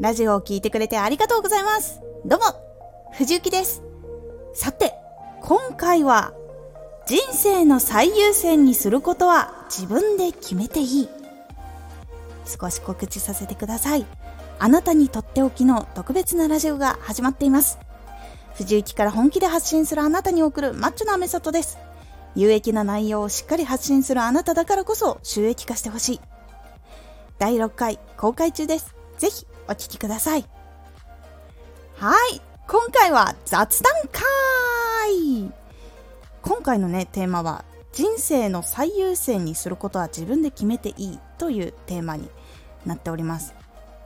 ラジオを聴いてくれてありがとうございます。どうも、藤幸です。さて、今回は、人生の最優先にすることは自分で決めていい。少し告知させてください。あなたにとっておきの特別なラジオが始まっています。藤幸から本気で発信するあなたに送るマッチョなメソッドです。有益な内容をしっかり発信するあなただからこそ収益化してほしい。第6回公開中です。ぜひお聞きください。はい。今回は雑談会今回のね、テーマは人生の最優先にすることは自分で決めていいというテーマになっております。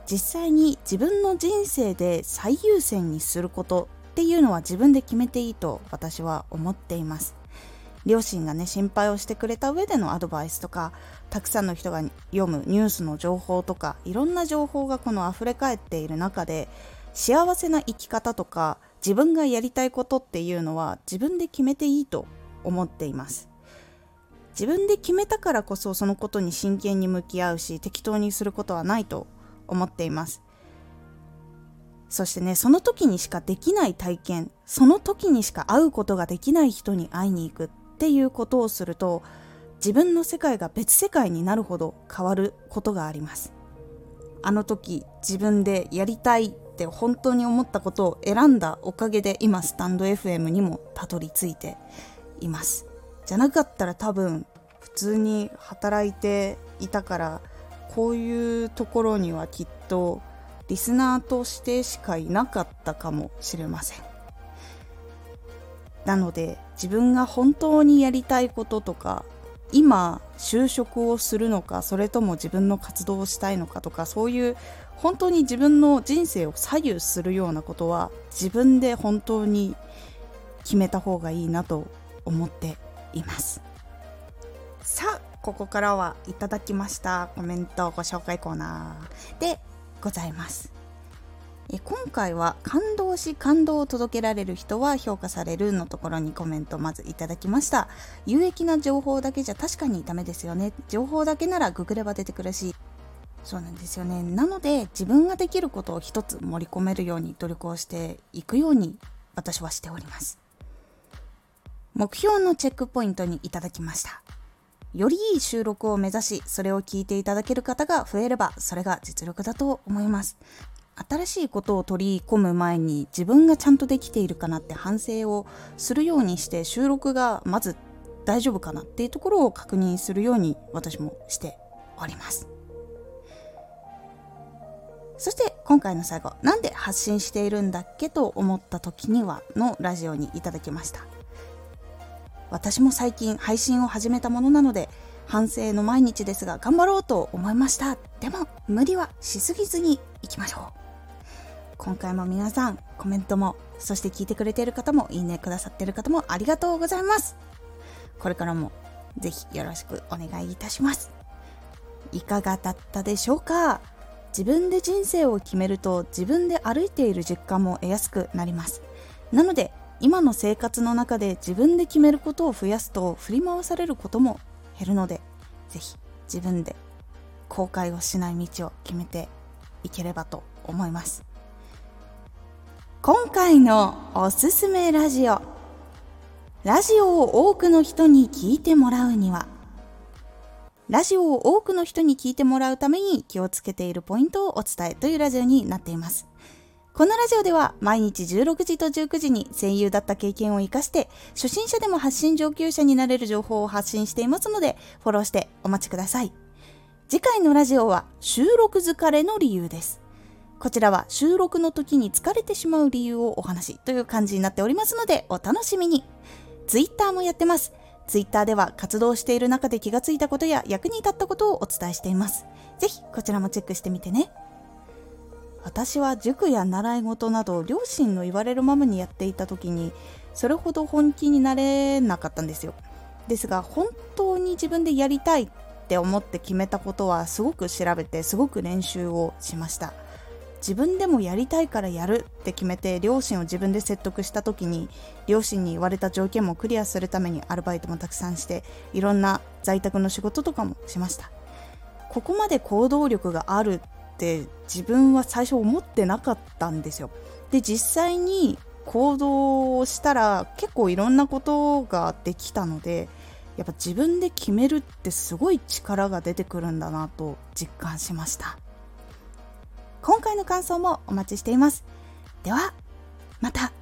実際に自分の人生で最優先にすることっていうのは自分で決めていいと私は思っています。両親がね心配をしてくれた上でのアドバイスとかたくさんの人が読むニュースの情報とかいろんな情報がこの溢れ返っている中で幸せな生き方とか自分がやりたいことっていうのは自分で決めていいと思っています。自分で決めたからこそそのことに真剣に向き合うし適当にすることはないと思っています。そしてねその時にしかできない体験その時にしか会うことができない人に会いに行く。っていうことをすると自分の世界が別世界になるほど変わることがあります。あの時自分でやりたいって本当に思ったことを選んだおかげで今スタンド FM にもたどり着いています。じゃなかったら多分普通に働いていたからこういうところにはきっとリスナーとしてしかいなかったかもしれません。なので自分が本当にやりたいこととか今就職をするのかそれとも自分の活動をしたいのかとかそういう本当に自分の人生を左右するようなことは自分で本当に決めた方がいいなと思っています。さあここからはいただきましたコメントご紹介コーナーでございます。今回は感動し感動を届けられる人は評価されるのところにコメントまずいただきました。有益な情報だけじゃ確かにダメですよね。情報だけならググれば出てくるし。そうなんですよね。なので自分ができることを一つ盛り込めるように努力をしていくように私はしております。目標のチェックポイントにいただきました。よりいい収録を目指しそれを聞いていただける方が増えればそれが実力だと思います。新しいことを取り込む前に自分がちゃんとできているかなって反省をするようにして収録がまず大丈夫かなっていうところを確認するように私もしております。そして今回の最後なんで発信しているんだっけと思った時にはのラジオにいただきました。私も最近配信を始めたものなので反省の毎日ですが頑張ろうと思いました。でも無理はしすぎずにいきましょう。今回も皆さんコメントもそして聞いてくれている方もいいねくださっている方もありがとうございます。これからもぜひよろしくお願いいたします。いかがだったでしょうか？自分で人生を決めると自分で歩いている実感も得やすくなります。なので今の生活の中で自分で決めることを増やすと振り回されることも減るのでぜひ自分で後悔をしない道を決めていければと思います。今回のおすすめラジオ。ラジオを多くの人に聞いてもらうには。ラジオを多くの人に聞いてもらうために気をつけているポイントをお伝えというラジオになっています。このラジオでは毎日16時と19時に声優だった経験を活かして初心者でも発信上級者になれる情報を発信していますのでフォローしてお待ちください。次回のラジオは収録疲れの理由です。こちらは収録の時に疲れてしまう理由をお話という感じになっておりますのでお楽しみに。Twitter もやってます。Twitter では活動している中で気がついたことや役に立ったことをお伝えしています。ぜひこちらもチェックしてみてね。私は塾や習い事など両親の言われるままにやっていた時にそれほど本気になれなかったんですよ。ですが本当に自分でやりたいって思って決めたことはすごく調べてすごく練習をしました。自分でもやりたいからやるって決めて両親を自分で説得した時に両親に言われた条件もクリアするためにアルバイトもたくさんしていろんな在宅の仕事とかもしましたここまで行動力があるって自分は最初思ってなかったんですよ。で実際に行動をしたら結構いろんなことができたのでやっぱ自分で決めるってすごい力が出てくるんだなと実感しました回の感想もお待ちしています。ではまた。